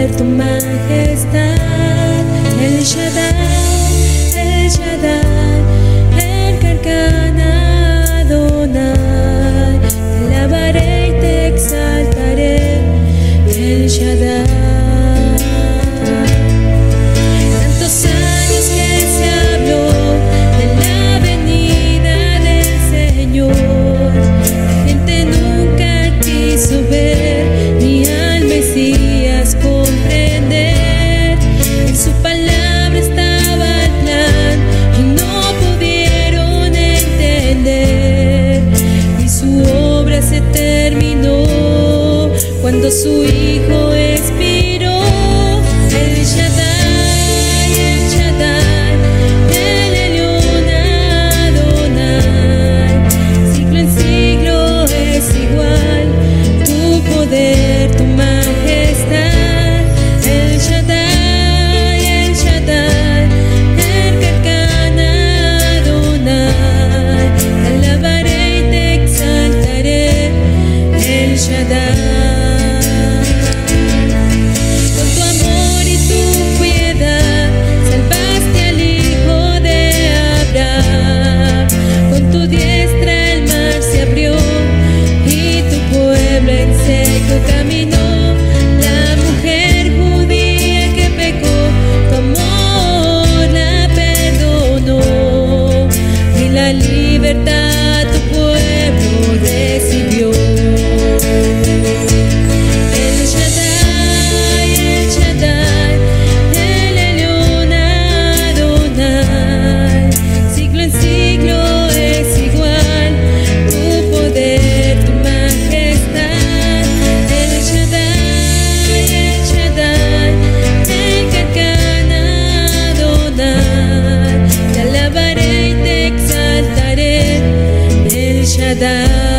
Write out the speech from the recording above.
ser tu majestad, el Shaddai. cuando su hijo es verdade. yaşadan